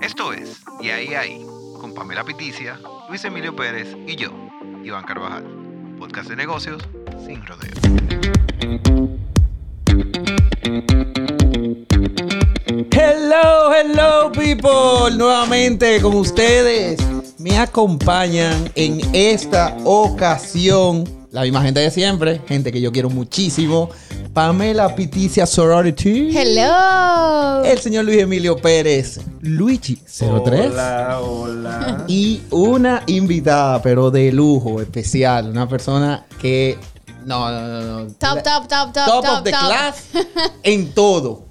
Esto es Y ahí ahí, con Pamela Piticia, Luis Emilio Pérez y yo, Iván Carvajal. Podcast de negocios sin rodeos. Hello, hello people, nuevamente con ustedes. Me acompañan en esta ocasión la misma gente de siempre, gente que yo quiero muchísimo. Pamela Piticia Sorority. Hello. El señor Luis Emilio Pérez, Luigi 03. Hola, hola. Y una invitada, pero de lujo, especial. Una persona que. No, no, no. no. Top, top, top, top, top top, of the top. class en todo.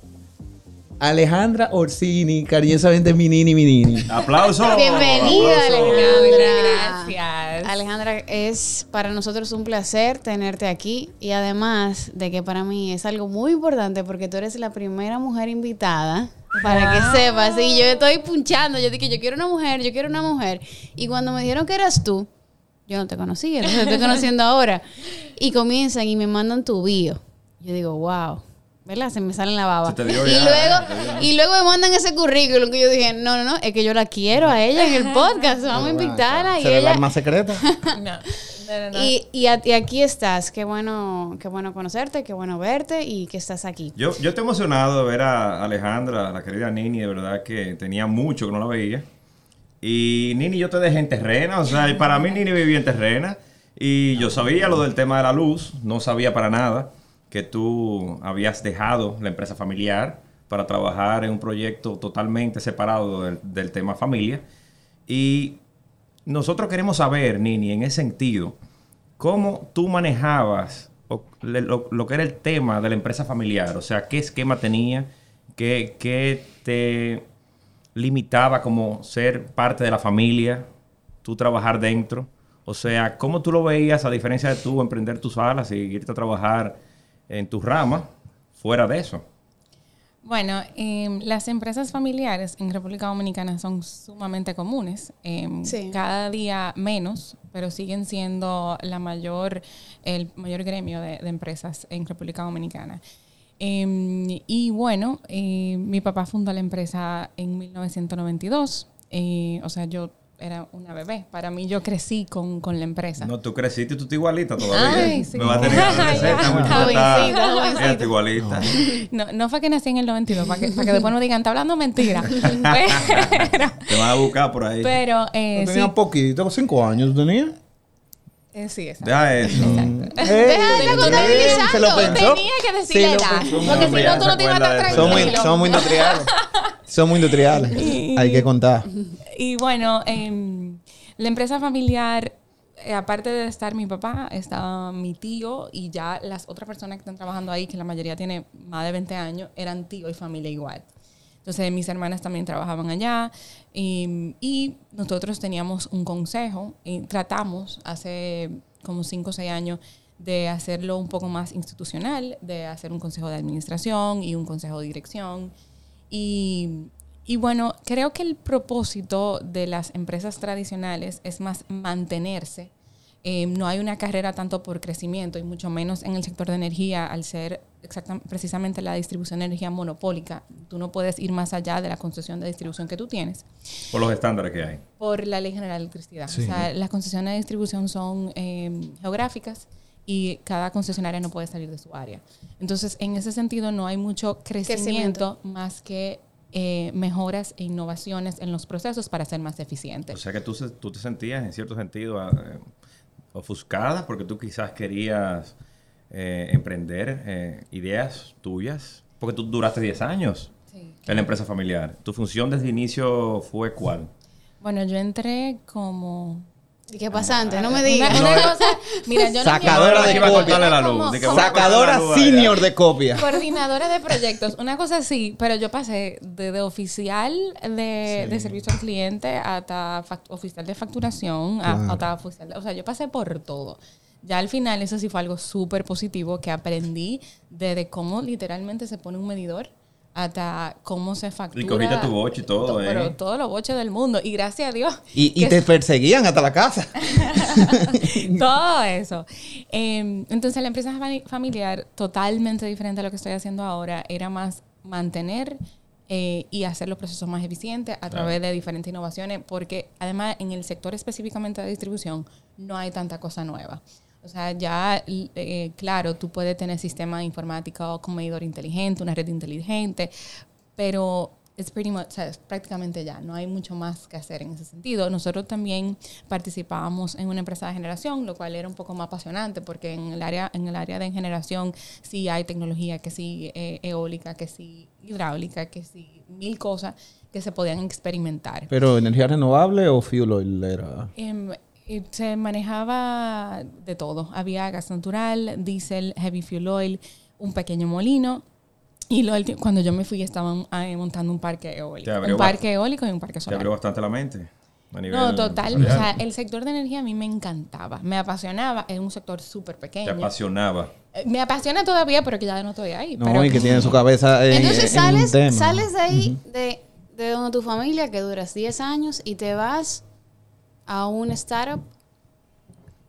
Alejandra Orsini, cariñosamente Minini Minini. Aplausos. Bienvenida. Alejandra. Gracias. Alejandra, es para nosotros un placer tenerte aquí y además de que para mí es algo muy importante porque tú eres la primera mujer invitada. Para que sepas, y yo estoy punchando, yo dije, yo quiero una mujer, yo quiero una mujer. Y cuando me dijeron que eras tú, yo no te conocía, no te estoy conociendo ahora. Y comienzan y me mandan tu bio. Yo digo, wow. ¿Verdad? Se me sale en la baba. Se te dio y, ya, luego, se te dio. y luego me mandan ese currículum que yo dije, no, no, no, es que yo la quiero a ella en el podcast, vamos a invitarla. Y, ¿Se ve el ella, arma secreta? No, no, no, no. y, y, a- y aquí estás, qué bueno, qué bueno conocerte, qué bueno verte y que estás aquí. Yo, yo estoy emocionado de ver a Alejandra, la querida Nini, de verdad que tenía mucho que no la veía. Y Nini, yo te dejé en terrena, o sea, y para mí Nini vivía en terrena. Y yo sabía lo del tema de la luz, no sabía para nada que tú habías dejado la empresa familiar para trabajar en un proyecto totalmente separado del, del tema familia. Y nosotros queremos saber, Nini, en ese sentido, cómo tú manejabas lo, lo que era el tema de la empresa familiar. O sea, qué esquema tenía, qué, qué te limitaba como ser parte de la familia, tú trabajar dentro. O sea, cómo tú lo veías a diferencia de tú emprender tus alas y irte a trabajar en tus ramas fuera de eso. Bueno, em, las empresas familiares en República Dominicana son sumamente comunes. Em, Sí. Cada día menos, pero siguen siendo la mayor, el mayor gremio de, de empresas en República Dominicana. Em, y bueno, eh, mi papá fundó la empresa en 1992. eh, o sea, yo era una bebé. Para mí, yo crecí con, con la empresa. No, tú creciste y tú estás igualita todavía. Ay, sí. Me va a tener que igualita. No, no fue que nací en el 92, para que, para que después no digan, está hablando mentira. Pero, Te van a buscar por ahí. pero eh, Yo sí, tenía poquito, cinco años ¿tú tenías. eh, sí, exacto. Deja eso. Deja de estar contabilizando. Se lo pensó. Tenía que decir Sí, la edad, porque si no tú no te ibas a estar eso. Somos, tranquilo. somos industriales. somos industriales. Hay que contar. Y bueno, em, la empresa familiar, eh, aparte de estar mi papá, estaba mi tío y ya las otras personas que están trabajando ahí, que la mayoría tiene más de 20 años, eran tío y familia igual. Entonces mis hermanas también trabajaban allá y, y nosotros teníamos un consejo y tratamos hace como 5 o 6 años de hacerlo un poco más institucional, de hacer un consejo de administración y un consejo de dirección. Y, y bueno, creo que el propósito de las empresas tradicionales es más mantenerse. Eh, no hay una carrera tanto por crecimiento y mucho menos en el sector de energía al ser exacta- precisamente la distribución de energía monopólica. Tú no puedes ir más allá de la concesión de distribución que tú tienes Por los estándares que hay. por la Ley General de Electricidad. Sí. O sea, las concesiones de distribución son eh, geográficas y cada concesionaria no puede salir de su área. Entonces, en ese sentido, no hay mucho crecimiento, más que eh, mejoras e innovaciones en los procesos para ser más O eficientes. sea que tú, tú te sentías en cierto sentido eh, ofuscada porque tú quizás querías eh, emprender eh, ideas tuyas. Porque tú duraste 10 años Sí. en la empresa familiar. ¿Tu función desde el inicio fue cuál? Bueno, yo entré como... ¿Y qué pasante? No me Una, digas. una cosa, mira, yo no Sacadora quiero- de que iba a copia. cortarle la luz. De que Sacadora la luz allá. senior de copia. Coordinadora de proyectos, una cosa así, pero yo pasé de, de oficial de, de servicio al cliente hasta oficial de facturación, Claro. hasta oficial, de- o sea, yo pasé por todo. Ya al final eso sí fue algo súper positivo que aprendí de, de cómo literalmente se pone un medidor hasta cómo se factura. Y cogiste tu boche y todo, To- ¿eh? Pero todos los boches del mundo. Y gracias a Dios. Y, te perseguían hasta la casa. todo eso. Eh, entonces la empresa fami- familiar, totalmente diferente a lo que estoy haciendo ahora, era más mantener eh, y hacer los procesos más eficientes a través de diferentes innovaciones, porque además en el sector específicamente de distribución no hay tanta cosa nueva. O sea, ya, eh, claro, tú puedes tener sistema informático con medidor inteligente, una red inteligente, pero es pretty much, o sea, prácticamente ya, no hay mucho más que hacer en ese sentido. Nosotros también participábamos en una empresa de generación, lo cual era un poco más apasionante porque en el área, en el área de generación sí hay tecnología, que sí eh, eólica, que sí hidráulica, que sí mil cosas que se podían experimentar. ¿Pero energía renovable o fuel oil era? Em, y se manejaba de todo. Había gas natural, diésel, heavy fuel oil, un pequeño molino. Y lo, cuando yo me fui estaban ah, montando un parque eólico. Te Un parque eólico y un parque Te solar. abrió bastante la mente. a nivel No, total. O sea, el sector de energía a mí me encantaba. Me apasionaba. Es un sector súper Te pequeño. apasionaba. Eh, Me apasiona todavía, pero que ya no estoy ahí. No, pero, y que tiene su cabeza en, Entonces en un sales, tema. sales de ahí, de, de donde tu familia, que duras 10 años, y te vas a un startup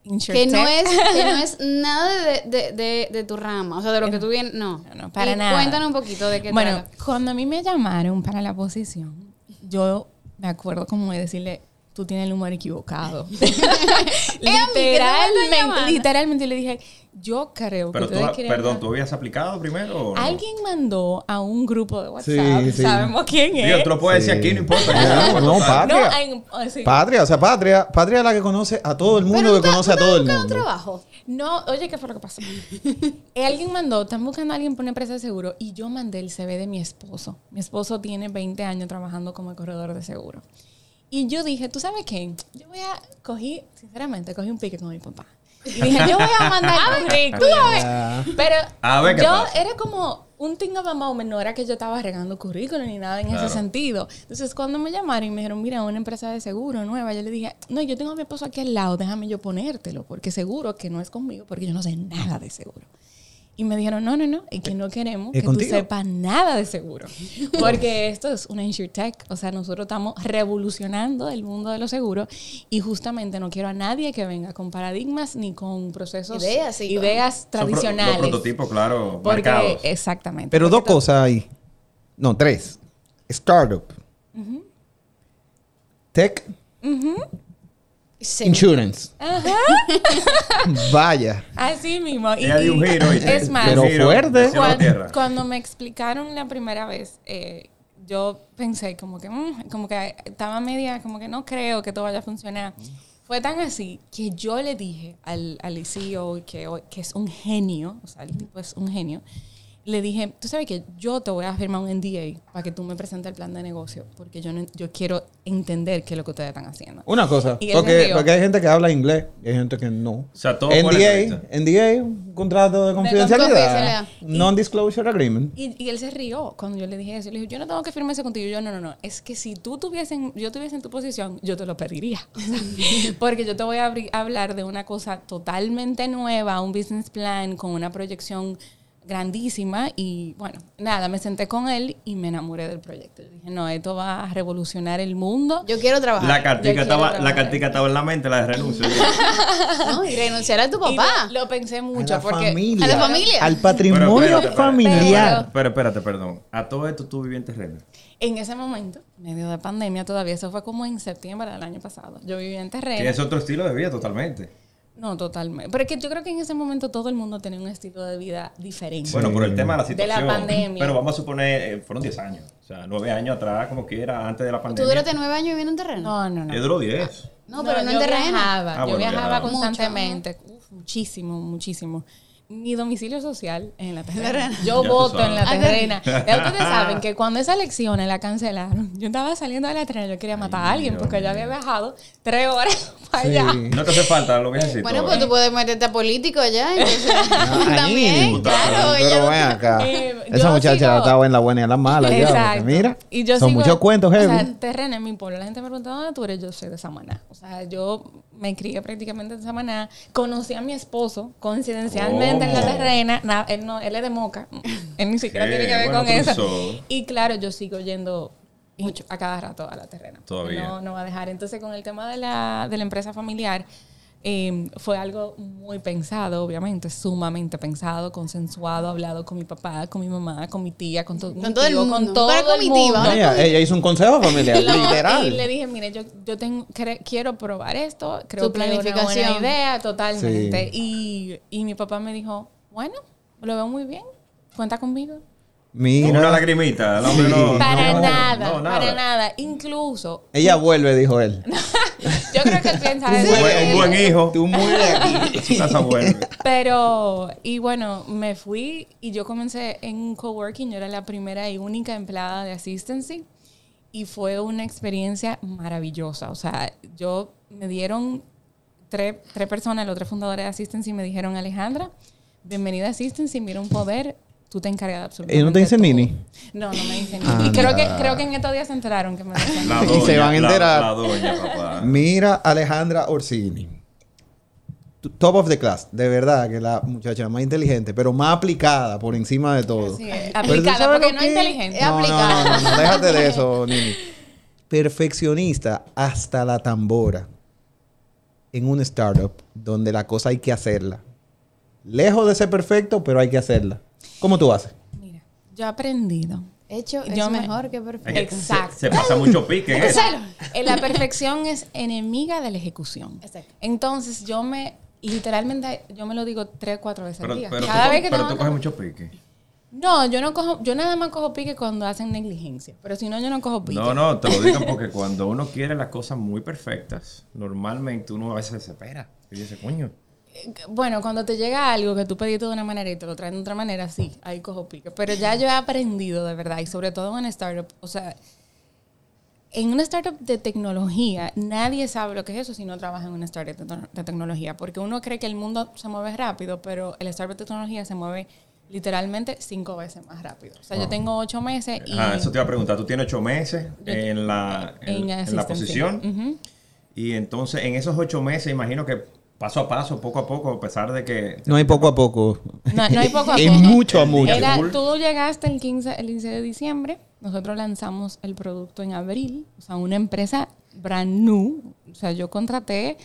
que no, es, que no es nada de, de, de, de tu rama, o sea, de lo que tú vienes, no. No, no, para Y nada. Cuéntanos un poquito de qué Bueno, trata. cuando a mí me llamaron para la posición, yo me acuerdo como de decirle, tú tienes el número equivocado. literalmente, literalmente le dije, yo creo Pero que tú, quieren perdón, ¿tú habías aplicado primero o no? Alguien mandó a un grupo de WhatsApp, Sí, sí. sabemos quién es. Digo, tú lo puedes Sí. decir aquí, no importa. No, no, no, Patria. hay- oh, sí. Patria, o sea, Patria. Patria es la que conoce a todo el mundo, Pero que conoce a todo el mundo. trabajo. No, oye, ¿qué fue lo que pasó? Alguien mandó, están buscando a alguien por una empresa de seguro y yo mandé el CV de mi esposo. Mi esposo tiene 20 años trabajando como corredor de seguro. Y yo dije, ¿tú sabes qué? Yo voy a, cogí, sinceramente, cogí un pique con mi papá. Y dije, yo voy a mandar. Ah. Pero A ver qué yo pasa. era como un thing of a moment, no era que yo estaba regando currículum ni nada en Claro. ese sentido. Entonces, cuando me llamaron y me dijeron, mira, una empresa de seguro nueva, yo le dije, no, yo tengo a mi esposo aquí al lado, déjame yo ponértelo, porque seguro que no es conmigo, porque yo no sé nada de seguro. Y me dijeron, no, no, no, es que no queremos ¿Es que contigo? tú sepas nada de seguro. Porque esto es una insurtech, o sea, nosotros estamos revolucionando el mundo de los seguros y justamente no quiero a nadie que venga con paradigmas ni con procesos, Ideas, sí. ideas Son pro- tradicionales. Prototipos, claro, Porque, marcados. exactamente. Pero dos cosas ahí. No, tres. Startup. Tech. Sí. Insurance. Ajá, Vaya. así mismo. Y- dio un y- giro. ¿oíste? Es más, Pero fuerte. cuando, tierra. cuando me explicaron la primera vez, eh, yo pensé como que, mm, como que estaba media, como que no creo que todo vaya a funcionar. Fue tan así que yo le dije al, al CEO, que, hoy- que es un genio, o sea, el tipo es un genio, le dije, tú sabes que yo te voy a firmar un NDA para que tú me presentes el plan de negocio, porque yo, no- yo quiero entender qué es lo que ustedes están haciendo. Una cosa. Porque, rió. porque hay gente que habla inglés y hay gente que no. O sea, todo NDA. NDA, un contrato de confidencialidad. confidencialidad. Non-disclosure agreement. Y, y él se rió cuando yo le dije eso. Le dije, yo no tengo que firmar eso contigo. Y yo, no, no, no. Es que si tú tuviesen, yo tuviese en tu posición, yo te lo pediría. Porque yo te voy a hablar de una cosa totalmente nueva, un business plan con una proyección grandísima. Y bueno, nada, me senté con él y me enamoré del proyecto. Yo dije, no, esto va a revolucionar el mundo. Yo quiero trabajar. La cartica, estaba, la cartica estaba en la mente, la de renuncio. ¿no? Y renunciar a tu Y papá. lo, lo pensé A mucho la porque familia. A la familia. Al patrimonio Pero espérate, espérate. familiar. Pero espérate, perdón. A todo esto tú vivías en terreno. en ese momento, medio de pandemia todavía, eso fue como en septiembre del año pasado. Yo vivía en terreno. Que es otro estilo de vida totalmente. No, totalmente. Pero es que yo creo que en ese momento todo el mundo tenía un estilo de vida diferente. Bueno, por el tema de la De la situación. pandemia. Pero vamos a suponer, eh, fueron 10 años. O sea, 9 años atrás, como que era antes de la ¿Tú pandemia. duraste nueve años viviendo en terreno? no, no, no. Yo duró 10. No, pero no, en terreno. Viajaba, Ah, yo viajaba viajaba. constantemente. Uf, muchísimo, muchísimo. Mi domicilio social es en la terrena. Terrena. Yo Ya voto en la terrena. Ya ustedes saben que cuando esas elecciones la cancelaron, yo estaba saliendo de la terrena, yo quería matar a alguien Dios porque yo había viajado tres horas para Sí. allá. No te hace falta lo que necesito. Bueno, pues tú puedes meterte a político allá. Entonces, Ah, también, claro. Pero ella- ven acá. Eh, Esa muchacha sigo- estaba en la buena y en la mala. Exacto. mira, Y yo son sigo- muchos cuentos O heavy. sea, terreno en mi pueblo. La gente me pregunta, ¿dónde tú eres? Yo soy de Samaná. O sea, yo me crié prácticamente en Samaná. Conocí a mi esposo, coincidencialmente en la ¿Cómo? terrena. Na- él, no, él es de Moca. Él ni siquiera ¿Qué? tiene que ver Bueno, con eso. sos. Y claro, yo sigo yendo a cada rato a la terrena. Todavía. No, no va a dejar. Entonces, con el tema de la, de la empresa familiar, Eh, fue algo muy pensado, obviamente, sumamente pensado, consensuado, hablado con mi papá, con mi mamá, con mi tía, con, to- mi Con todo el tío, mundo. con todo Una el. Ella, ella hizo un consejo familiar, No, literal. Y le dije, mire, yo, yo tengo, quiero probar esto, creo Tu que es una buena planificación. idea, totalmente. Y, y mi papá me dijo, bueno, lo veo muy bien, cuenta conmigo. Una Mira, lagrimita. el hombre Sí. no- Para no, nada, no, para nada. Incluso, ella vuelve, dijo él. yo creo que él piensa Un eso. buen, un buen hijo. Tú mueres aquí. Pero, y bueno, me fui y yo comencé en un coworking. Yo era la primera y única empleada de Assistancy. Y fue una experiencia maravillosa. O sea, yo me dieron tres, tres personas, los tres fundadores de Assistancy, me dijeron, Alejandra, bienvenida a Assistancy, mira un poder. Tú te encargas de absolutamente ¿Ellos no te dicen todo". Nini? No, no me dicen Nini. Y creo que, creo que en estos días se enteraron que me dicen La Nini. Y se van a enterar. La, doña, papá. Mira, Alejandra Orsini. Top of the class, de verdad, que la muchacha más inteligente, pero más aplicada por encima de todo. Es. Aplicada, porque no que- inteligente. Es No, no, aplicada. no, no, no, déjate de eso, Nini. Perfeccionista hasta la tambora en un startup donde la cosa hay que hacerla. Lejos de ser perfecto, pero hay que hacerla. ¿Cómo tú haces? Mira, yo he aprendido Hecho Yo es me- mejor que perfecto. Exacto. Se, se pasa mucho pique en eso. Eh, La perfección es enemiga de la ejecución. Exacto. Entonces yo me, literalmente, yo me lo digo tres, cuatro veces Pero, al día. pero, Cada tú, vez que pero tú coges mucho pique. No, yo no cojo, yo nada más cojo pique cuando hacen negligencia. Pero si no, yo no cojo pique. No, no, te lo digo porque cuando uno quiere las cosas muy perfectas, normalmente uno a veces se desespera. Y dice, coño. Bueno, cuando te llega algo que tú pediste de una manera y te lo traen de otra manera, sí, ahí cojo pique. Pero ya yo he aprendido de verdad, y sobre todo en startup, o sea, en una startup de tecnología, nadie sabe lo que es eso si no trabaja en una startup de, te- de tecnología, porque uno cree que el mundo se mueve rápido, pero el startup de tecnología se mueve literalmente cinco veces más rápido. O sea, yo tengo ocho meses y... Ah, eso te iba a preguntar. Tú tienes ocho meses en la, en, en en la posición. Y entonces, en esos ocho meses, imagino que paso a paso, poco a poco, a pesar de que... No hay poco a poco. No, no hay poco a Es poco. mucho a mucho. Era, tú llegaste el 15, el 15 de diciembre, nosotros lanzamos el producto en abril, o sea, una empresa brand new, o sea, yo contraté,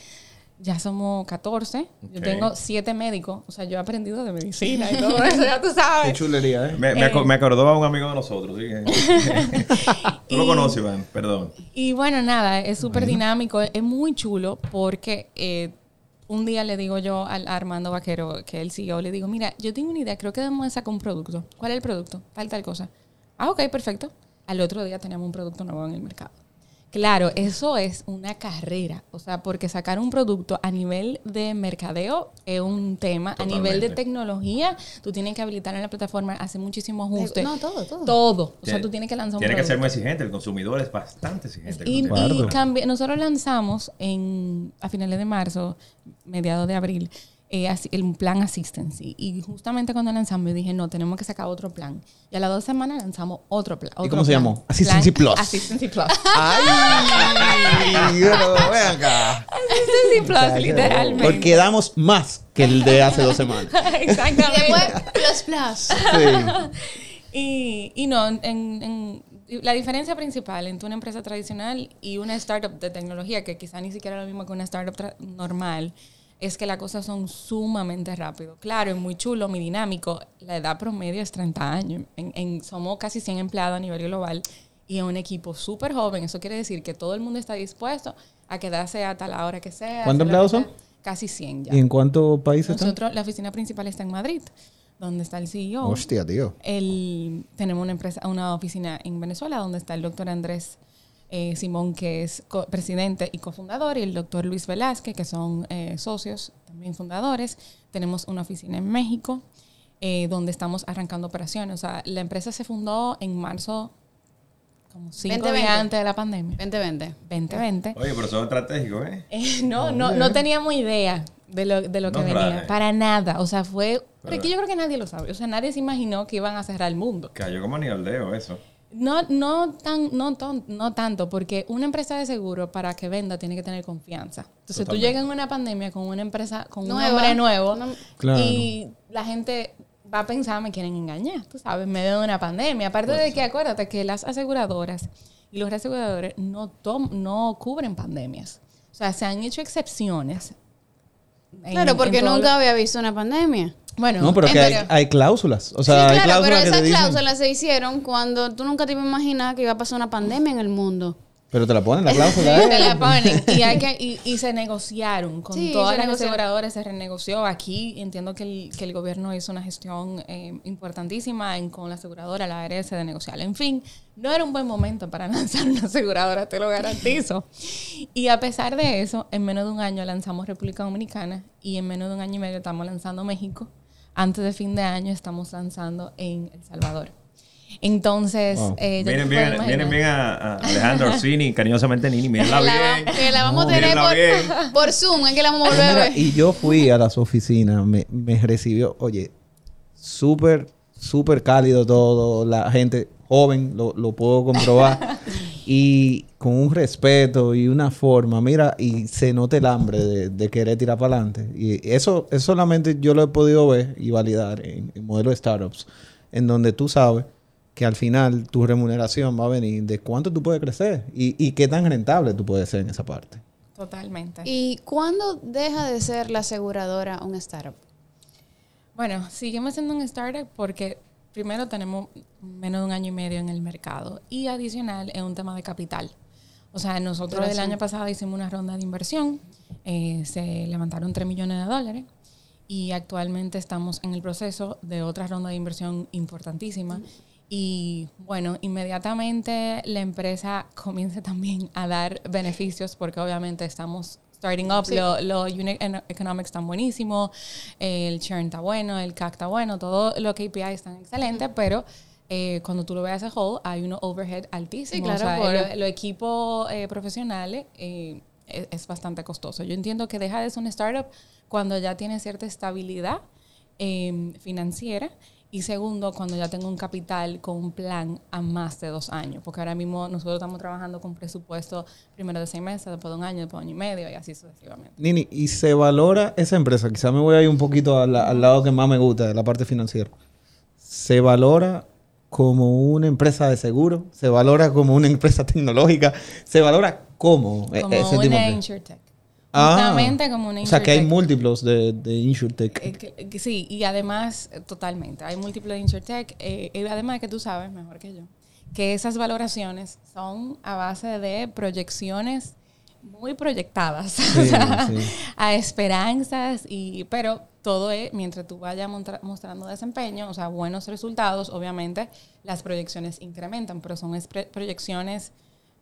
ya somos 14, yo tengo 7 médicos, o sea, yo he aprendido de medicina y todo eso, ya tú Qué sabes. chulería, ¿eh? Me, me, aco- me acordó a un amigo de nosotros. ¿sí? Tú lo conoces, Iván, perdón. Y bueno, nada, es súper dinámico, es muy chulo porque eh, un día le digo yo al Armando Vaquero, que el CEO, le digo, mira, yo tengo una idea, creo que debemos de sacar un producto. ¿Cuál es el producto? Tal, tal cosa. Ah, ok, perfecto. Al otro día tenemos un producto nuevo en el mercado. Claro, eso es una carrera, o sea, porque sacar un producto a nivel de mercadeo es un tema, a nivel de tecnología, tú tienes que habilitar en la plataforma, hacer muchísimos ajustes. No, todo, todo. Todo. O sea, Tiene- tú tienes que lanzar un Tiene que producto. ser muy exigente. El consumidor es bastante exigente. Y, y cambi- nosotros lanzamos en, a finales de marzo, mediados de abril, eh, el plan Assistancy. Y justamente cuando lanzamos, yo dije, no, tenemos que sacar otro plan. Y a las dos semanas lanzamos otro plan. otro cómo se plan. llamó? Assistancy Plan Plus. Assistancy Plus. ¡Ay! Ven acá. Assistancy Plus, literalmente. Porque damos más que el de hace dos semanas. Y Exactamente. después, plus, plus. Sí. Y, y no, en, en- la diferencia principal entre una empresa tradicional y una startup de tecnología, que quizá ni siquiera es lo mismo que una startup normal, es que las cosas son sumamente rápido. Claro, es muy chulo, muy dinámico. La edad promedio es 30 años. En, en- somos casi 100 empleados a nivel global y es un equipo súper joven. Eso quiere decir que todo el mundo está dispuesto a quedarse hasta la hora que sea. ¿Cuántos empleados son? Casi 100 ya. ¿Y en cuántos países están? Nosotros, la oficina principal está en Madrid, donde está el CEO. Hostia, tío. El- tenemos una empresa, una oficina en Venezuela donde está el doctor Andrés eh, Simón, que es co- presidente y cofundador, y el doctor Luis Velázquez, que son eh, socios, también fundadores. Tenemos una oficina en México, eh, donde estamos arrancando operaciones. O sea, la empresa se fundó en marzo, como cinco 2020. días antes de la pandemia, 2020. 2020. Oye, pero son estratégicos, ¿eh? Eh, no, no, no teníamos idea de lo, de lo que No, venía. Para nada. O sea, fue... Pero- Porque yo creo que nadie lo sabe. O sea, nadie se imaginó que iban a cerrar el mundo. Cayó como ni al dedo eso. No, no, tan, no, ton- no tanto, porque una empresa de seguro para que venda tiene que tener confianza. Entonces tú Totalmente. llegas en una pandemia con una empresa, con un nombre nuevo No- Claro. y la gente va a pensar, me quieren engañar, tú sabes, en medio de una pandemia. Aparte de que acuérdate que las aseguradoras y los reaseguradores no, tom- no cubren pandemias. O sea, se han hecho excepciones en- Claro, porque nunca había visto una pandemia. Bueno, No, pero que hay, hay cláusulas. O Sí, sea, hay claro, pero cláusulas que esas dicen. cláusulas se hicieron cuando tú nunca te ibas a imaginar que iba a pasar una pandemia en el mundo. Pero te la ponen la cláusula. te ¿eh? la ponen y, hay que, y, y se negociaron con Sí, todas las aseguradoras, se renegoció. Aquí entiendo que el, que el gobierno hizo una gestión eh, importantísima en, con la aseguradora, la ARS, de negociar. En fin, no era un buen momento para lanzar una aseguradora, te lo garantizo. Y a pesar de eso, en menos de un año lanzamos República Dominicana y en menos de un año y medio estamos lanzando México. Antes de fin de año estamos lanzando en El Salvador. Entonces, Wow. eh, Vienen bien, vienen bien a, a Alejandro Orsini, cariñosamente Nini, mírenla bien. que la vamos a tener por, Zoom, es que la vamos a volver a ver. y yo fui a las oficinas, me, me recibió, oye, súper, súper cálido todo, la gente joven, lo, lo puedo comprobar, y con un respeto y una forma, mira, y se nota el hambre de, de querer tirar para adelante. Y eso, eso solamente yo lo he podido ver y validar en, en modelo de startups, en donde tú sabes que al final tu remuneración va a venir de cuánto tú puedes crecer y, y qué tan rentable tú puedes ser en esa parte. Totalmente. ¿Y cuándo deja de ser la aseguradora un startup? Bueno, seguimos siendo un startup porque primero tenemos menos de un año y medio en el mercado y adicional es un tema de capital. O sea, nosotros el año pasado hicimos una ronda de inversión, eh, se levantaron 3 millones de dólares y actualmente estamos en el proceso de otra ronda de inversión importantísima. Y bueno, inmediatamente la empresa comienza también a dar beneficios porque obviamente estamos starting up, Sí. lo- los unit en- economics están buenísimos, el churn está bueno, el CAC está bueno, todo los KPI están excelentes, pero eh, cuando tú lo veas a whole, hay unos overhead altísimos. Sí, claro, O sea, por- lo- los equipos eh, profesionales eh, es, es bastante costoso. Yo entiendo que deja de ser una startup cuando ya tiene cierta estabilidad eh, financiera y segundo, cuando ya tengo un capital con un plan a más de dos años. Porque ahora mismo nosotros estamos trabajando con presupuesto primero de seis meses, después de un año, después de un año y medio y así sucesivamente. Nini, ¿y se valora esa empresa? Quizá me voy a ir un poquito al, al lado que más me gusta, de la parte financiera. ¿Se valora como una empresa de seguro? ¿Se valora como una empresa tecnológica? ¿Se valora como, e- Como ese tipo de una Ah, Justamente como una O sea, que hay múltiplos de, de InsurTech. Eh, que- sí, y además, totalmente, hay múltiples de InsurTech, eh, y además de que tú sabes mejor que yo, que esas valoraciones son a base de proyecciones muy proyectadas, o Sí, sea, sí. a esperanzas, y, pero todo es, mientras tú vayas mostrando desempeño, o sea, buenos resultados, obviamente las proyecciones incrementan, pero son proyecciones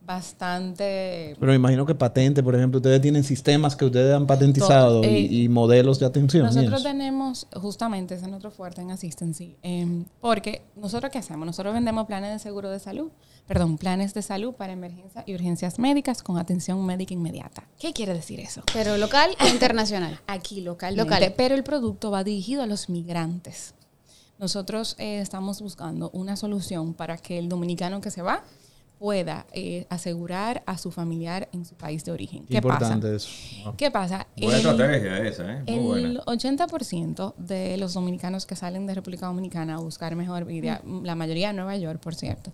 bastante Pero me imagino que patente, por ejemplo, ustedes tienen sistemas que ustedes han patentizado eh, y modelos de atención. Nosotros tenemos, justamente, ese es nuestro fuerte en Assistancy, em, porque nosotros qué hacemos? Nosotros vendemos planes de seguro de salud, perdón, planes de salud para emergencias y urgencias médicas con atención médica inmediata. ¿Qué quiere decir eso? Pero local o internacional. Aquí localmente, Local. pero el producto va dirigido a los migrantes. Nosotros eh, estamos buscando una solución para que el dominicano que se va pueda eh, asegurar a su familiar en su país de origen. Qué ¿Qué pasa? importante eso. Wow. ¿Qué pasa? Buena El- estrategia esa, ¿eh? Muy el buena. 80% de los dominicanos que salen de República Dominicana a buscar mejor vida, la mayoría de Nueva York, por cierto,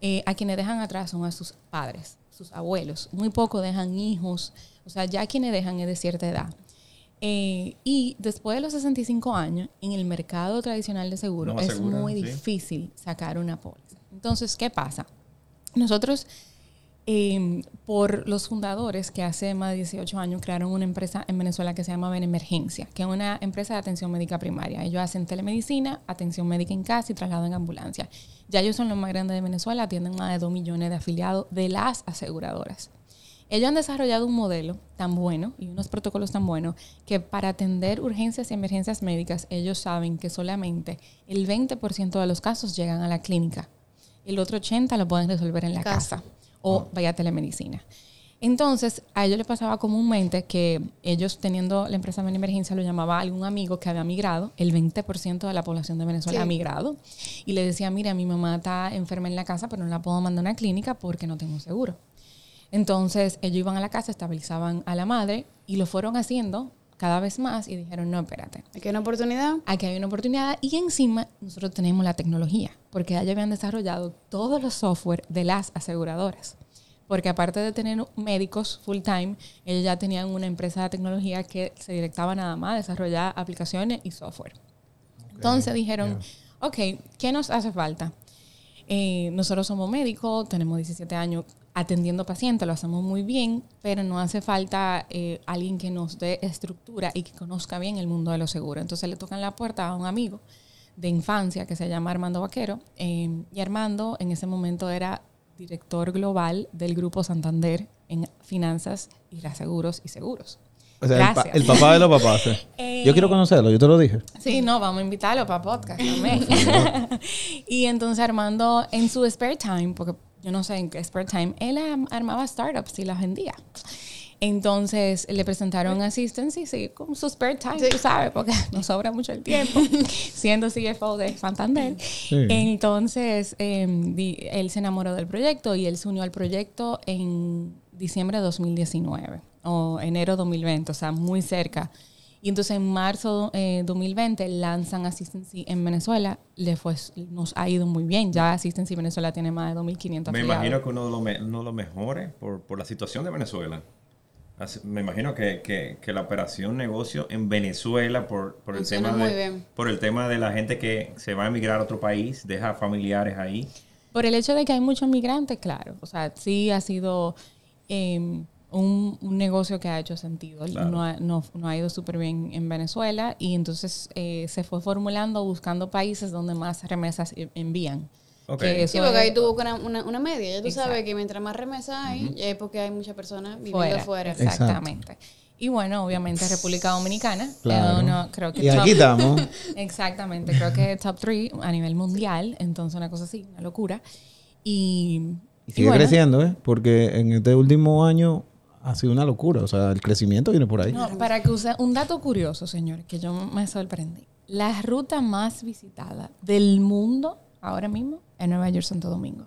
eh, a quienes dejan atrás son a sus padres, sus abuelos. Muy poco dejan hijos, o sea, ya quienes dejan es de cierta edad. Eh, y después de los 65 años, en el mercado tradicional de seguro No es muy sí. difícil sacar una póliza. Entonces, ¿qué pasa? Nosotros, eh, por los fundadores que hace más de 18 años crearon una empresa en Venezuela que se llama Benemergencia, que es una empresa de atención médica primaria. Ellos hacen telemedicina, atención médica en casa y traslado en ambulancia. Ya ellos son los más grandes de Venezuela, atienden más de 2 millones de afiliados de las aseguradoras. Ellos han desarrollado un modelo tan bueno y unos protocolos tan buenos que para atender urgencias y emergencias médicas ellos saben que solamente el 20% de los casos llegan a la clínica. El otro 80% lo pueden resolver en la Casa. casa o vaya a telemedicina. Entonces, a ellos les pasaba comúnmente que ellos teniendo la empresa de emergencia lo llamaba a algún amigo que había migrado, el 20% de la población de Venezuela Sí. ha migrado, y le decía, mira, mi mamá está enferma en la casa, pero no la puedo mandar a una clínica porque no tengo seguro. Entonces, ellos iban a la casa, estabilizaban a la madre y lo fueron haciendo cada vez más y dijeron, no, espérate, Aquí hay una oportunidad. aquí hay una oportunidad y encima nosotros tenemos la tecnología, porque ellos habían desarrollado todos los software de las aseguradoras. porque aparte de tener médicos full time, ellos ya tenían una empresa de tecnología que se directaba nada más a desarrollar aplicaciones y software. Entonces dijeron, ok, ¿qué nos hace falta? Eh, nosotros somos médicos, tenemos 17 años atendiendo pacientes, lo hacemos muy bien, pero no hace falta eh, alguien que nos dé estructura y que conozca bien el mundo de los seguros. Entonces le tocan la puerta a un amigo de infancia que se llama Armando Vaquero, eh, y Armando en ese momento era director global del Grupo Santander en finanzas y reaseguros y seguros. O sea, el, pa- Gracias. el papá de los papás. eh. Eh, Yo quiero conocerlo, yo te lo dije. Sí, no, vamos a invitarlo para podcast también. y entonces Armando, en su spare time, porque yo no sé en qué spare time, él armaba startups y las vendía. Entonces le presentaron Assistance y sí, con su spare time, tú sabes, porque nos sobra mucho el tiempo, siendo CFO de Santander. Entonces eh, di- él se enamoró del proyecto y él se unió al proyecto en diciembre de 2019 o enero 2020, o sea, muy cerca. Y entonces en marzo eh, 2020 lanzan Assistancy en Venezuela. Le fue, nos ha ido muy bien. Ya Assistancy Venezuela tiene más de 2.500 Me imagino que uno de los, me- uno de los mejores por, por la situación de Venezuela. Así- Me imagino que, que- que la operación negocio en Venezuela por, por el Funciona tema de por el tema de la gente que se va a emigrar a otro país, deja familiares ahí. Por el hecho de que hay muchos migrantes, claro. O sea, sí ha sido eh, un, un negocio que ha hecho sentido. Claro. No, ha, no, no ha ido súper bien en Venezuela y entonces eh, se fue formulando buscando países donde más remesas e- envían. Ok. Que Sí, porque es- ahí tuvo una, una, una media. Ya tú sabes que mientras más remesa hay, es porque hay muchas personas viviendo fuera. fuera. Exactamente. Y bueno, obviamente República Dominicana. Claro. eh, uno- creo que Y aquí top- estamos. Exactamente, creo que top 3 a nivel mundial, entonces una cosa así, una locura. Y, Y sigue bueno, creciendo, ¿eh? Porque en este último año ha sido una locura. O sea, el crecimiento viene por ahí. No, para que use un dato curioso, señores, que yo me sorprendí. La ruta más visitada del mundo ahora mismo es Nueva York Santo Domingo.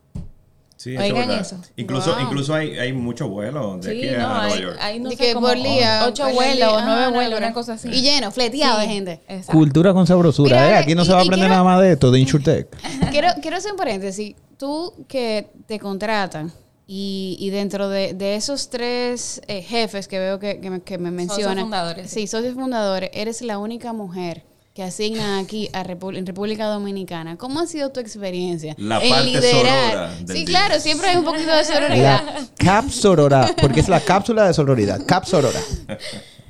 Sí, Oigan eso. Incluso, Wow. incluso hay, hay muchos vuelos de aquí Sí, a no, Nueva hay, York. hay no De sé que como por día. ocho vuelos ah, nueve no, vuelos, una cosa así. Y lleno, fleteado de Sí, gente. exacto. Cultura con sabrosura, Mira, ¿eh? a Aquí no y- se va a aprender quiero- nada más de esto, de InsurTech. quiero, quiero hacer un paréntesis. Tú que te contratan y, y dentro de, de esos tres eh, jefes que veo que, que me, que me mencionan. fundadores, sí. Socios fundadores. Eres la única mujer que asignan aquí a Repu- en República Dominicana. ¿Cómo ha sido tu experiencia? La parte sorora del Sí, día. claro, siempre hay un poquito de sororidad. La Cap Sorora, porque es la cápsula de sororidad. Cap Sorora.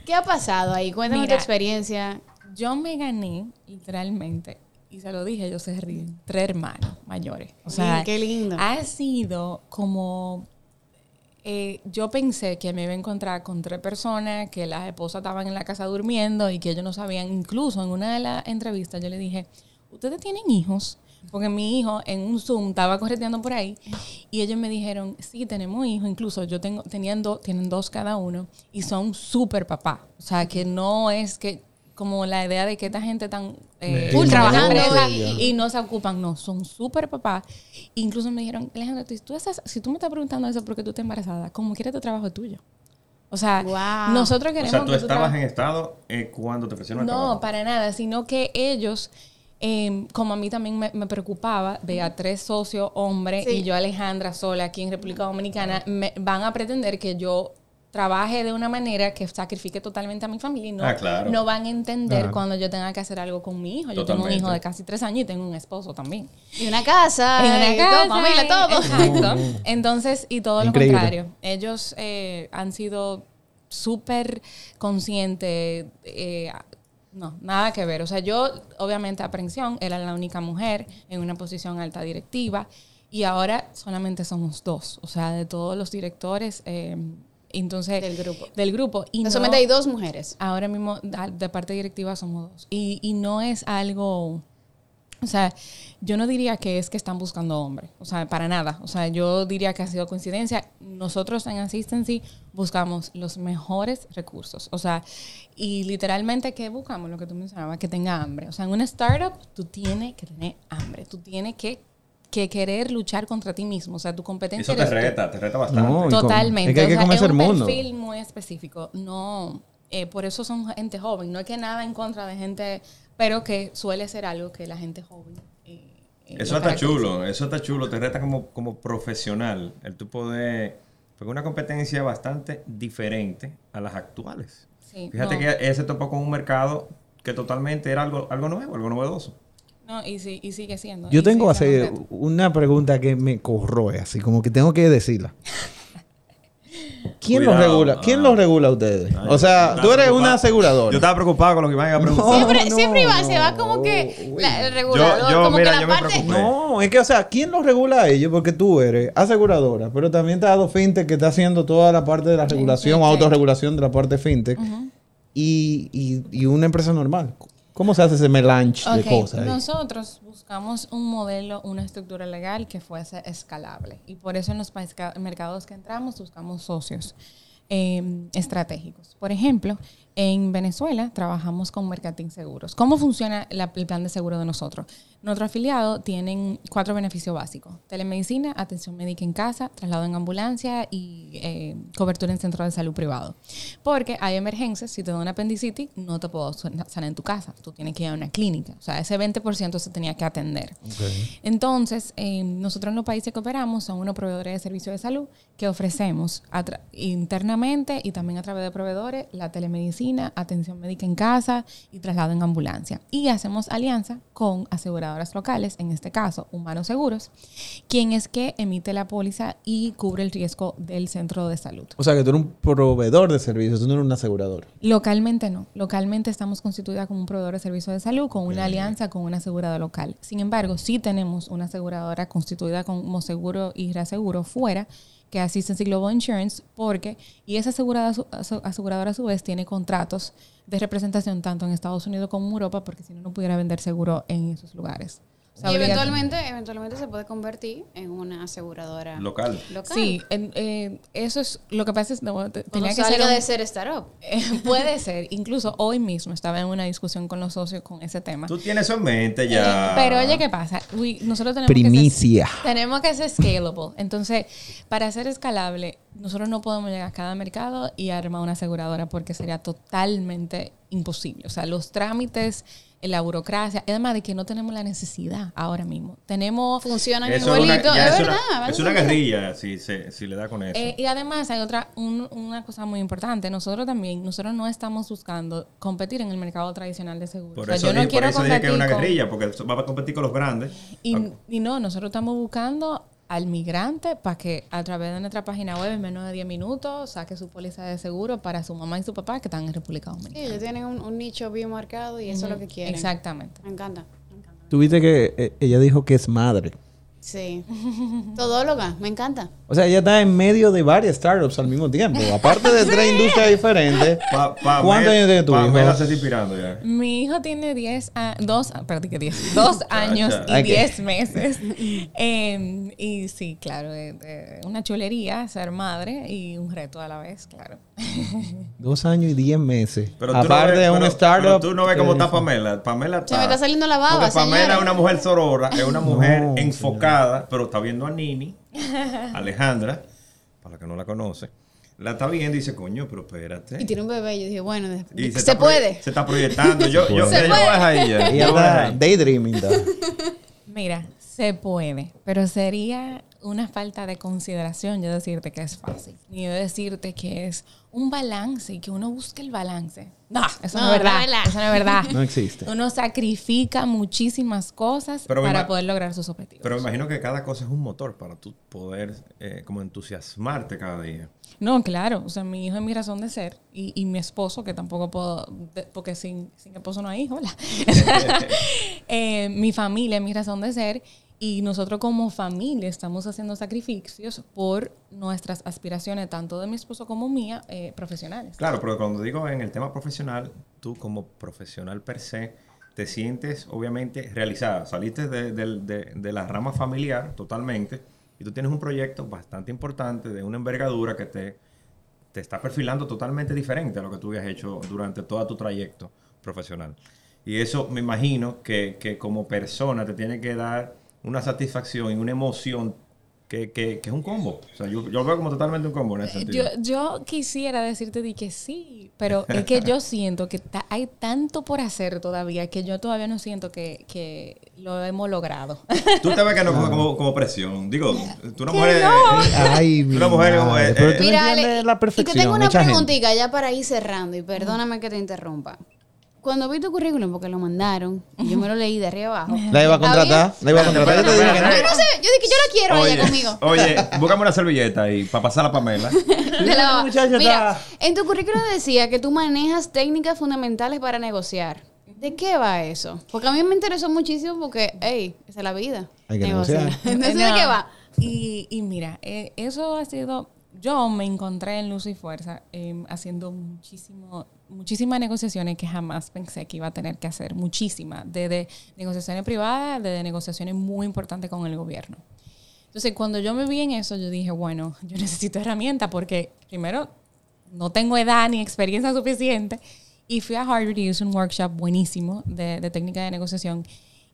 ¿Qué ha pasado ahí? Cuéntame tu experiencia. Yo me gané, literalmente, y se lo dije, yo se ríen, tres hermanos mayores. O sea, Sí, qué lindo. ha sido como... eh, yo pensé que me iba a encontrar con tres personas, que las esposas estaban en la casa durmiendo y que ellos no sabían. Incluso en una de las entrevistas yo le dije, ¿ustedes tienen hijos? Porque mi hijo en un Zoom estaba correteando por ahí y ellos me dijeron, sí, tenemos hijos. Incluso yo tengo, tenían dos, tienen dos cada uno y son súper papá. O sea, que no es que como la idea de que esta gente tan eh, Full trabajando empresa y- y no se ocupan, no, son súper papás. Incluso me dijeron, Alejandra, tú- tú estás, si tú me estás preguntando eso porque tú estás embarazada, como quieres tu trabajo es tuyo. O sea, Wow. nosotros O queremos sea, tú que estabas en estado eh, cuando te ofrecieron el no, trabajo. para nada, sino que ellos, eh, como a mí también me, me preocupaba, de a tres socios hombres Sí. y yo Alejandra sola aquí en República Dominicana, me, van a pretender que yo trabaje de una manera que sacrifique totalmente a mi familia y no, Ah, claro. no van a entender cuando yo tenga que hacer algo con mi hijo. Yo tengo un hijo de casi tres años y tengo un esposo también. Y una casa. En una y casa, todo, familia, todo. Exacto. Entonces, y todo Increíble. lo contrario. Ellos eh, han sido súper conscientes. eh, no, nada que ver. O sea, yo, obviamente, aprensión, era la única mujer en una posición alta directiva. Y ahora solamente somos dos. O sea, de todos los directores. eh, entonces, Del grupo. Del grupo. Y no- Solamente hay dos mujeres. Ahora mismo, de parte directiva somos dos. Y, y no es algo. O sea, yo no diría que es que están buscando hombres. O sea, para nada. O sea, yo diría que ha sido coincidencia. Nosotros en Assistancy buscamos los mejores recursos. O sea, y literalmente, ¿qué buscamos? Lo que tú mencionabas, que tenga hambre. O sea, en una startup, tú tienes que tener hambre. Tú tienes que, que querer luchar contra ti mismo. O sea, tu competencia Eso te tú. reta, te reta bastante. No, Totalmente. Es que hay que O sea, es un mundo. perfil muy específico. No, eh, por eso son gente joven. No es que nada en contra de gente, pero que suele ser algo que la gente joven. eh, eh, Eso está chulo, eso está chulo, te reta como, como profesional, el tú poder Porque una competencia bastante diferente a las actuales. Sí, Fíjate no. que él se topó con un mercado que totalmente era algo, algo nuevo, algo novedoso. No, y, sí, y sigue siendo. Yo tengo reto. una pregunta que me corroe, así como que tengo que decirla. ¿Quién los regula? ¿Quién ah. los regula a ustedes? Ay, O sea, yo tú eres una aseguradora. Yo estaba preocupado con lo que iban a preguntar. Siempre, no, siempre iba, se va no, como que la- el regulador, yo, como mira, que la yo me parte. preocupé. No, es que, o sea, ¿quién los regula a ellos? Porque tú eres aseguradora, pero también te ha dado fintech que está haciendo toda la parte de la regulación o sí. autorregulación de la parte fintech y, y, y una empresa normal. ¿Cómo se hace ese melange de Ok, cosas? ahí? Nosotros buscamos un modelo, una estructura legal que fuese escalable. Y por eso en los mercados que entramos buscamos socios eh, estratégicos. Por ejemplo, en Venezuela trabajamos con Mercatín Seguros. ¿Cómo funciona la- el plan de seguro de nosotros? Nuestro afiliado tienen cuatro beneficios básicos. Telemedicina, atención médica en casa, traslado en ambulancia y eh, cobertura en centro de salud privado. Porque hay emergencias, si te da una apendicitis, no te puedo san- sanar en tu casa. Tú tienes que ir a una clínica. O sea, ese 20% se tenía que atender. Entonces, eh, nosotros en los países que operamos son unos proveedores de servicios de salud que ofrecemos internamente y también a través de proveedores la telemedicina, atención médica en casa y traslado en ambulancia. Y hacemos alianza con aseguradoras locales, en este caso Humanos Seguros, quien es que emite la póliza y cubre el riesgo del centro de salud. O sea, que tú eres un proveedor de servicios, tú no eres un asegurador. Localmente no. Localmente estamos constituida como un proveedor de servicios de salud con una alianza con una aseguradora local. Sin embargo, sí tenemos una aseguradora constituida como seguro y reaseguro fuera que asiste en Global Insurance porque y esa asegurada, a su- asu- aseguradora a su vez tiene contratos de representación tanto en Estados Unidos como en Europa porque si no no pudiera vender seguro en esos lugares. O sea, Y eventualmente, eventualmente se puede convertir en una aseguradora Local. local. Sí, en- eh, eso es lo que pasa es no, te- Cuando tenía que ser salga un- de ser startup. Eh, puede ser. Incluso hoy mismo estaba en una discusión con los socios con ese tema. Tú tienes eso en mente ya. Eh, pero oye, ¿qué pasa? We- nosotros tenemos Primicia. Que ser, tenemos que ser scalable. Entonces, para ser escalable, nosotros no podemos llegar a cada mercado y armar una aseguradora porque sería totalmente imposible. O sea, los trámites, la burocracia, además de que no tenemos la necesidad ahora mismo. Tenemos Funcionan Eso es una, es es verdad. una, es una guerrilla si, se, si le da con eso. Eh, y además hay otra, un- una cosa muy importante. Nosotros también, nosotros no estamos buscando competir en el mercado tradicional de seguros. por O sea, eso, yo no dije, por quiero eso dije que es una competir con- guerrilla, porque va a competir con los grandes. Y, y no, nosotros estamos buscando al migrante para que a través de nuestra página web en menos de 10 minutos saque su póliza de seguro para su mamá y su papá que están en República Sí, Dominicana. ellos tienen un, un nicho bien marcado y eso es lo que quieren. Exactamente. Me encanta. me encanta. Tuviste que eh, ella dijo que es madre. Sí. Todóloga, me encanta. O sea, ella está en medio de varias startups al mismo tiempo. Aparte de tres industrias diferentes. Pa- Pamela- ¿Cuántos años tiene tu Pamela hijo? se está inspirando ya. Mi hijo tiene 10, a- dos, perdón, que 10, dos años y Ok. 10 meses. Eh, y sí, claro, eh, eh, una chulería ser madre y un reto a la vez, claro. Dos años y diez meses. Pero tú no Aparte ves- de un pero- startup. pero tú no ves cómo está Pamela. Pamela está. Se me está saliendo la baba, Porque Pamela señores. es una mujer sorora, es una mujer No, enfocada, pero está viendo a Nini, Alejandra, para la que no la conoce. La está viendo y dice, coño, pero espérate. Y tiene un bebé. Yo dije, bueno, Y se, puede. Se está proyectando. Yo, yo, Se yo puede. voy a dejar ella. Está daydreaming. Mira, se puede, pero sería una falta de consideración yo decirte que es fácil. Ni yo decirte que es un balance y que uno busque el balance. No, eso no, No, es verdad. Eso no es verdad. No existe. Uno sacrifica muchísimas cosas Pero para poder lograr sus objetivos. Pero me imagino que cada cosa es un motor para tú poder eh, como entusiasmarte cada día. No, claro. O sea, mi hijo es mi razón de ser. Y, y mi esposo, que tampoco puedo. de- porque sin, sin esposo no hay hijo, hola. Eh, mi familia es mi razón de ser. Y nosotros como familia estamos haciendo sacrificios por nuestras aspiraciones, tanto de mi esposo como mía, eh, profesionales. Claro, pero cuando digo en el tema profesional, tú como profesional per se, te sientes obviamente realizada. Saliste de, de- de la rama familiar totalmente y tú tienes un proyecto bastante importante de una envergadura que te, te está perfilando totalmente diferente a lo que tú habías hecho durante todo tu trayecto profesional. Y eso me imagino que, que como persona te tiene que dar una satisfacción y una emoción que, que, que es un combo. O sea, yo, yo lo veo como totalmente un combo en ese Yo, sentido. yo quisiera decirte de que sí, pero es que yo siento que ta- hay tanto por hacer todavía que yo todavía no siento que, que lo hemos logrado. Tú te ves que no coge como, como presión. Digo, tú una Que mujer... no. Ay, mi Una mujer como, eh, pero eh, tú no Mira, la y te perfección. tengo una preguntita ya para ir cerrando y perdóname que te interrumpa. Cuando vi tu currículum, porque lo mandaron, y yo me lo leí de arriba abajo. La iba a contratar, la iba a contratar. Yo te dije que no. Yo no sé, yo dije, yo la quiero a ella conmigo. Oye, búscame una servilleta y para pasar la Pamela. De la- muchacha Mira, en tu currículum decía que tú manejas técnicas fundamentales para negociar. ¿De qué va eso? Porque a mí me interesó muchísimo porque, hey, esa es la vida. Hay que Negociar. negociar. Entonces, ¿de qué va? Y, y mira, eh, eso ha sido. Yo me encontré en Luz y Fuerza eh, haciendo muchísimo, muchísimas negociaciones que jamás pensé que iba a tener que hacer. Muchísimas. Desde negociaciones privadas, desde negociaciones muy importantes con el gobierno. Entonces, cuando yo me vi en eso, yo dije, bueno, yo necesito herramientas porque, primero, no tengo edad ni experiencia suficiente. Y fui a Harvard y hice un workshop buenísimo de, de técnica de negociación.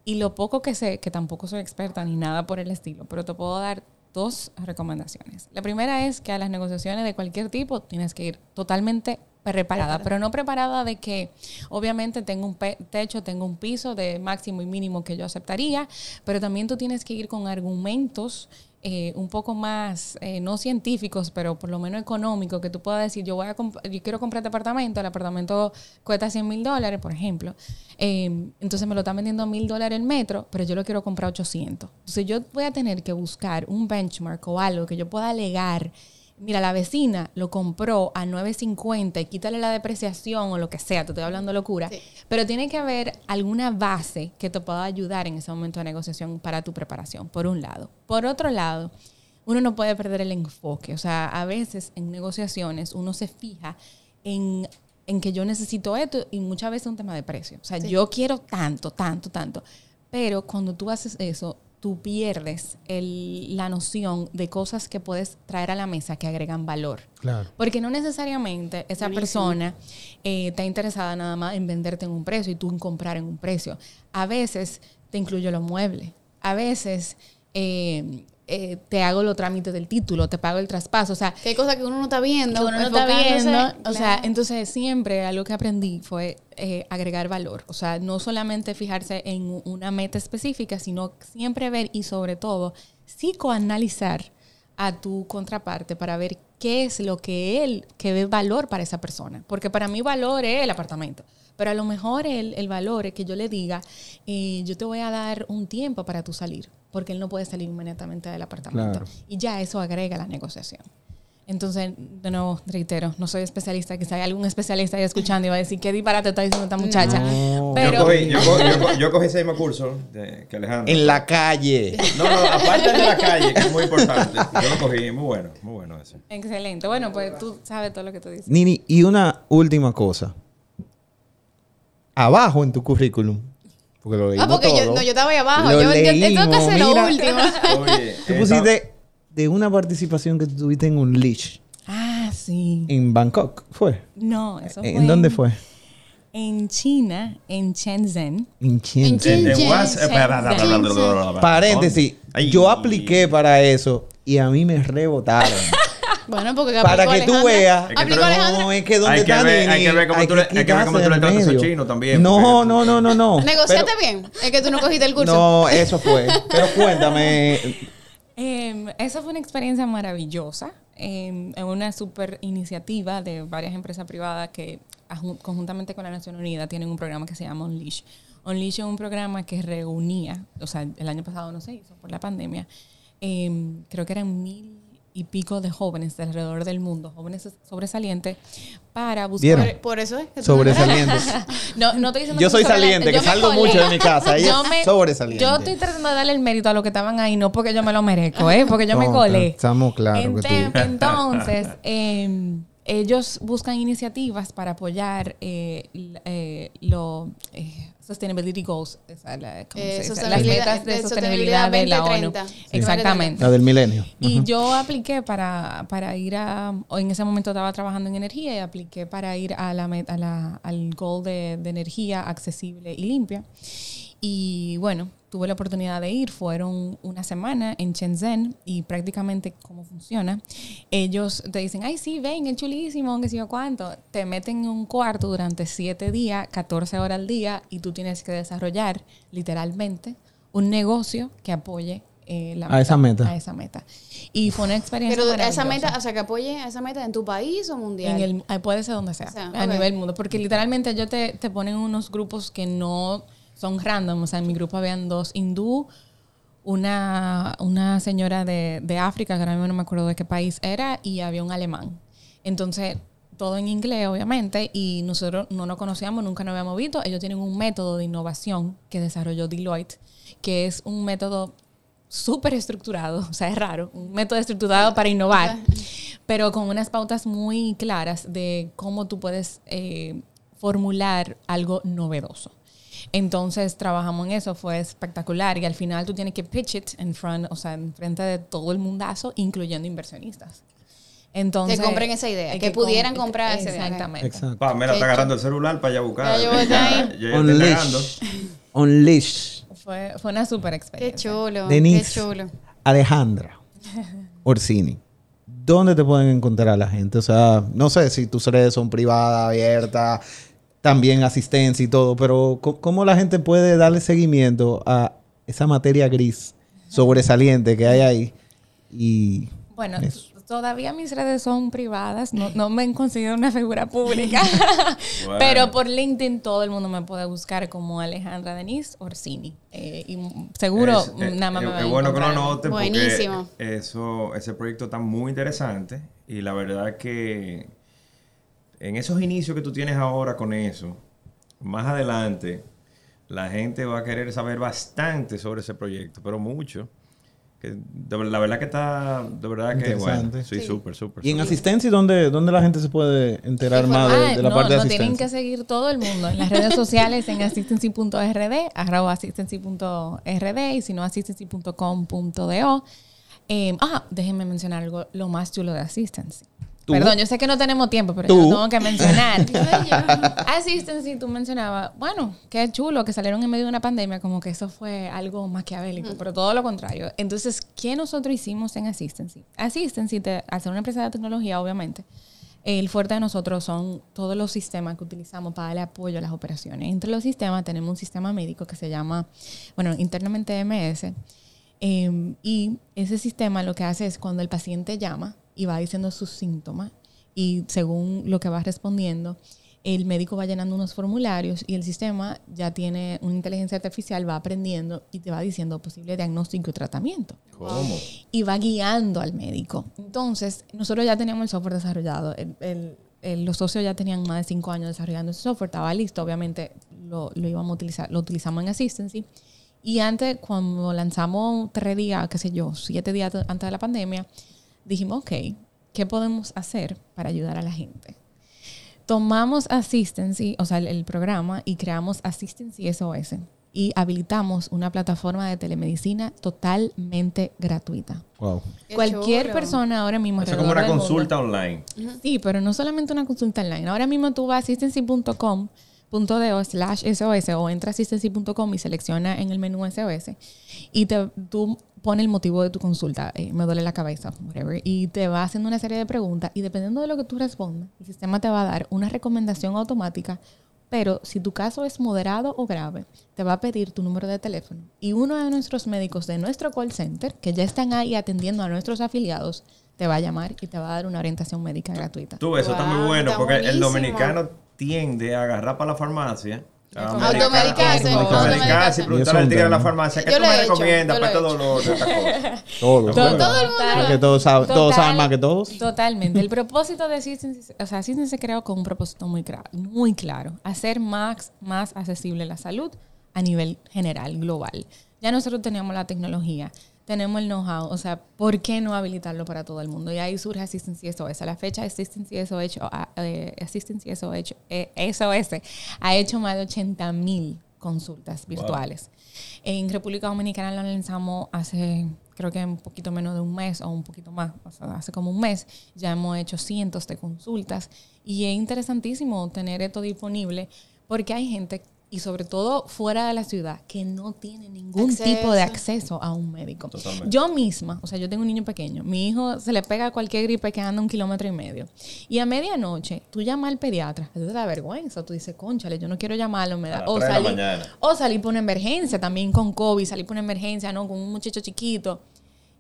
Y lo poco que sé, que tampoco soy experta ni nada por el estilo, pero te puedo dar dos recomendaciones. La primera es que a las negociaciones de cualquier tipo tienes que ir totalmente preparada, pero no preparada de que obviamente tengo un techo, tengo un piso de máximo y mínimo que yo aceptaría, pero también tú tienes que ir con argumentos eh, un poco más, eh, no científicos, pero por lo menos económicos, que tú puedas decir, yo voy a yo quiero comprar este apartamento, el apartamento cuesta 100 mil dólares, por ejemplo, eh, entonces me lo están vendiendo a mil dólares el metro, pero yo lo quiero comprar 800. Entonces yo voy a tener que buscar un benchmark o algo que yo pueda alegar. Mira, la vecina lo compró a 9.50 y quítale la depreciación o lo que sea, te estoy hablando locura. Sí. Pero tiene que haber alguna base que te pueda ayudar en ese momento de negociación para tu preparación, por un lado. Por otro lado, uno no puede perder el enfoque. O sea, a veces en negociaciones uno se fija en, en que yo necesito esto y muchas veces es un tema de precio. O sea, yo quiero tanto, tanto, tanto. Pero cuando tú haces eso, tú pierdes el- la noción de cosas que puedes traer a la mesa que agregan valor. Claro. Porque no necesariamente esa Buenísimo. persona eh, está interesada nada más en venderte en un precio y tú en comprar en un precio. A veces te incluyo los muebles. A veces eh, eh, te hago los trámites del título, te pago el traspaso. O sea, Que hay cosas que uno no está viendo. que uno no está viendo. O sea, entonces siempre algo que aprendí fue eh, agregar valor. O sea, no solamente fijarse en una meta específica, sino siempre ver y sobre todo psicoanalizar a tu contraparte para ver qué es lo que él, que ve valor para esa persona. Porque para mí valor es el apartamento. Pero a lo mejor el, el valor es que yo le diga, eh, yo te voy a dar un tiempo para tú salir, porque él no puede salir inmediatamente del apartamento. Claro. Y ya eso agrega la negociación. Entonces, de nuevo, reitero, no soy especialista, quizá hay algún especialista ahí escuchando y va a decir, ¿qué disparate está diciendo esta muchacha? No. Pero, yo, cogí, yo, cogí, yo, co- yo cogí ese mismo curso de, que Alejandro. En la calle. No, no, aparte de la calle, que es muy importante. Yo lo cogí, muy bueno, muy bueno ese. excelente. Bueno, pues tú sabes todo lo que tú dices. Nini, y una última cosa. Abajo en tu currículum, porque lo leímos Ah, porque yo, no, yo estaba ahí abajo. Lo Yo, yo tengo que hacer lo leímos, último. Oye, Tú pusiste de una participación que tuviste en un leash. Ah, sí. ¿En Bangkok fue? No, eso eh, fue. ¿En, dónde fue? En China, en Shenzhen. En Shenzhen. Paréntesis, yo apliqué para eso y a mí me rebotaron. Bueno, porque Para que tú veas. No, es que donde está Disney. Hay que ver cómo tú le tratas a chino también. No, no, no, no, no. Negociaste bien. Es que tú no cogiste el curso. No, eso fue. Pero cuéntame. Eh, esa fue una experiencia maravillosa. eh, una super iniciativa de varias empresas privadas que ajun- conjuntamente con la Nación Unida tienen un programa que se llama Unleash. Unleash es un programa que reunía, o sea, el año pasado no se hizo por la pandemia, eh, creo que eran mil y pico de jóvenes de alrededor del mundo, jóvenes sobresalientes, para buscar... ¿Vieron? Por eso es que tú Sobresalientes. No, no estoy diciendo Yo que soy saliente, que salgo colé. mucho de mi casa. Ella Yo es me- sobresaliente. Yo estoy tratando de darle el mérito a los que estaban ahí, no porque yo me lo merezco, ¿eh? porque yo me colé. estamos claros que tú- Entonces, eh, ellos buscan iniciativas para apoyar eh, eh, lo eh, Sustainability Goals, esa, la- ¿cómo Eh, se dice? las metas de de sostenibilidad de la ONU. 2030. Sí. Exactamente. La del milenio. Y yo apliqué para, para ir a, en ese momento estaba trabajando en energía y apliqué para ir a la, a la- al goal de, de energía accesible y limpia. Y bueno, tuve la oportunidad de ir, fueron una semana en Shenzhen y prácticamente cómo funciona. Ellos te dicen, ay, sí, ven, es chulísimo, qué sé yo cuánto. Te meten en un cuarto durante siete días, 14 horas al día y tú tienes que desarrollar literalmente un negocio que apoye eh, la A esa meta. A esa meta. Y fue una experiencia Pero esa meta, o sea, que apoye a esa meta en tu país o mundial. En el, ah, puede ser donde sea, O sea, a nivel mundo. Porque literalmente ellos te, te ponen unos grupos que no son random. O sea, en mi grupo habían dos hindú, una, una señora de, de África, que ahora mismo no me acuerdo de qué país era, y había un alemán. Entonces, todo en inglés, obviamente, y nosotros no nos conocíamos, nunca nos habíamos visto. Ellos tienen un método de innovación que desarrolló Deloitte, que es un método súper estructurado, o sea, es raro, un método estructurado para innovar, pero con unas pautas muy claras de cómo tú puedes eh, formular algo novedoso. Entonces trabajamos en eso, fue espectacular y al final tú tienes que pitch it en front, o sea, en frente de todo el mundazo, incluyendo inversionistas. Entonces, Que compren esa idea, que pudieran com- comprar esa idea. Exactamente. Exacto. Pamela está agarrando el celular para allá buscar. Ya. Ya. Unleash. Unleash. Fue, fue una super Qué experiencia. chulo, Denise. qué chulo. Alejandra Orsini. ¿Dónde te pueden encontrar la gente? O sea, no sé si tus redes son privadas, abiertas, también asistencia y todo, pero co- ¿cómo la gente puede darle seguimiento a esa materia gris sobresaliente que hay ahí? Y Bueno, Eso. todavía mis redes son privadas, no, no me considero una figura pública, Bueno. pero por LinkedIn todo el mundo me puede buscar como Alejandra Denise Orsini. Eh, y seguro Es, eh, nada más me es- van a es bueno que lo Buenísimo. porque eso, ese proyecto está muy interesante y la verdad que en esos inicios que tú tienes ahora con eso, más adelante la gente va a querer saber bastante sobre ese proyecto, pero mucho. Que de- la verdad que está, de verdad que bueno. Sí, súper, súper. Y en asistencia, ¿dónde, ¿dónde la gente se puede enterar más de, Ah, de la no, parte de no, tienen asistencia? que seguir todo el mundo en las redes sociales en assistancy.rd, arroba assistancy.rd y si no assistancy.com.do. Eh, ah, déjenme mencionar algo, lo más chulo de Assistancy. ¿Tú? Perdón, yo sé que no tenemos tiempo, pero yo lo tengo que mencionar. Assistancy, tú mencionabas, bueno, qué chulo que salieron en medio de una pandemia, como que eso fue algo maquiavélico, pero todo lo contrario. Entonces, ¿qué nosotros hicimos en? Assistancy, te, al ser una empresa de tecnología, obviamente, el fuerte de nosotros son todos los sistemas que utilizamos para darle apoyo a las operaciones. Entre los sistemas tenemos un sistema médico que se llama, bueno, internamente MS. eh, y ese sistema lo que hace es cuando el paciente llama y va diciendo sus síntomas y según lo que va respondiendo, el médico va llenando unos formularios y el sistema ya tiene una inteligencia artificial, va aprendiendo y te va diciendo posible diagnóstico y tratamiento ¿Cómo? y va guiando al médico. Entonces, nosotros ya teníamos el software desarrollado. El- el- el- los socios ya tenían más de cinco años desarrollando ese software, estaba listo, obviamente lo, lo íbamos a utilizar, lo utilizamos en Assistancy. Y antes, cuando lanzamos tres días, qué sé yo, siete días antes de la pandemia, dijimos, ok, ¿qué podemos hacer para ayudar a la gente? Tomamos Assistancy, o sea, el, el programa, y creamos Assistancy SOS. Y habilitamos una plataforma de telemedicina totalmente gratuita. Wow. Cualquier chulo. persona ahora mismo. Eso es como una del mundo- consulta online. Sí, pero no solamente una consulta online. Ahora mismo tú vas a assistancy.com.do slash SOS o entra a assistancy.com y selecciona en el menú SOS y te, tú pones el motivo de tu consulta. eh, me duele la cabeza, whatever. Y te va haciendo una serie de preguntas y dependiendo de lo que tú respondas, el sistema te va a dar una recomendación automática. Pero si tu caso es moderado o grave, te va a pedir tu número de teléfono. Y uno de nuestros médicos de nuestro call center, que ya están ahí atendiendo a nuestros afiliados, te va a llamar y te va a dar una orientación médica gratuita. Tú, eso está muy bueno, está porque el dominicano tiende a agarrar para la farmacia. a Automedicarse, Automedicarse y preguntarle al tigre de la farmacia, ¿qué tú me recomiendas para este dolor? Todo. Todo, el mundo. Porque todos, saben- todos Total. saben más que todos. Totalmente. El propósito de Assistance, o sea, Assistance se creó con un propósito muy, muy claro. Hacer más, más accesible la salud a nivel general, global. Ya nosotros teníamos la tecnología, tenemos el know-how, o sea, ¿por qué no habilitarlo para todo el mundo? Y ahí surge Assistance SOS. A la fecha, Assistance SOS, eh, Assistance SOS, eh, SOS ha hecho más de 80 mil consultas virtuales. En República Dominicana lo lanzamos hace, creo que un poquito menos de un mes o un poquito más, o sea, hace como un mes. Ya hemos hecho cientos de consultas y es interesantísimo tener esto disponible porque hay gente y sobre todo fuera de la ciudad, que no tienen ningún Acceso. tipo de acceso a un médico. Totalmente. Yo misma, o sea, yo tengo un niño pequeño, mi hijo se le pega cualquier gripe que anda un kilómetro y medio. Y a medianoche, tú llamas al pediatra, a ti te da vergüenza, tú dices, conchale, yo no quiero llamarlo, me da... O de la salir, o salir por una emergencia también con COVID, salir por una emergencia, ¿no? Con un muchacho chiquito.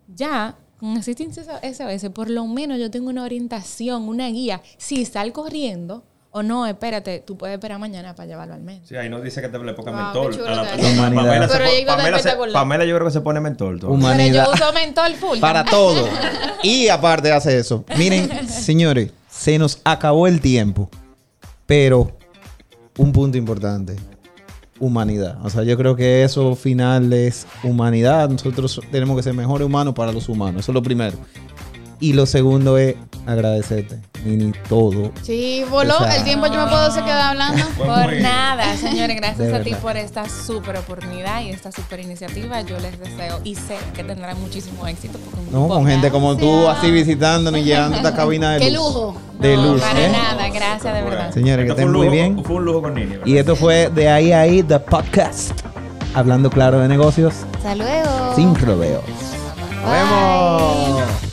Ya, con asistencia SOS, por lo menos yo tengo una orientación, una guía. Si sal corriendo o no, espérate, tú puedes esperar mañana para llevarlo al médico. Sí, ahí nos dice que te le ponga Wow, mentol. chulo A la- la-. Pamela, se Pamela, se- espectacular. Pamela yo creo que se pone mentol. todo. Humanidad. Pero yo uso mentol full. Para todo. Y aparte hace eso. Miren, señores, se nos acabó el tiempo. Pero un punto importante. Humanidad. O sea, yo creo que eso final es humanidad. Nosotros tenemos que ser mejores humanos para los humanos. Eso es lo primero. Y lo segundo es agradecerte, Nini, todo. Sí, voló. O sea- el tiempo yo me puedo se quedar hablando. Por nada, señores, gracias a ti por esta súper oportunidad y esta súper iniciativa. Yo les deseo y sé que tendrán muchísimo éxito. Porque un No, con gente como tú, así visitándonos y llegando a esta cabina de luz. Qué lujo. De No, luz, Para ¿eh? nada, gracias de verdad. Señores, que estén muy bien. Fue un lujo con Nini. ¿verdad? Y esto fue de ahí a ahí, The Podcast. Hablando claro de negocios Hasta luego. sin rodeos. Nos vemos.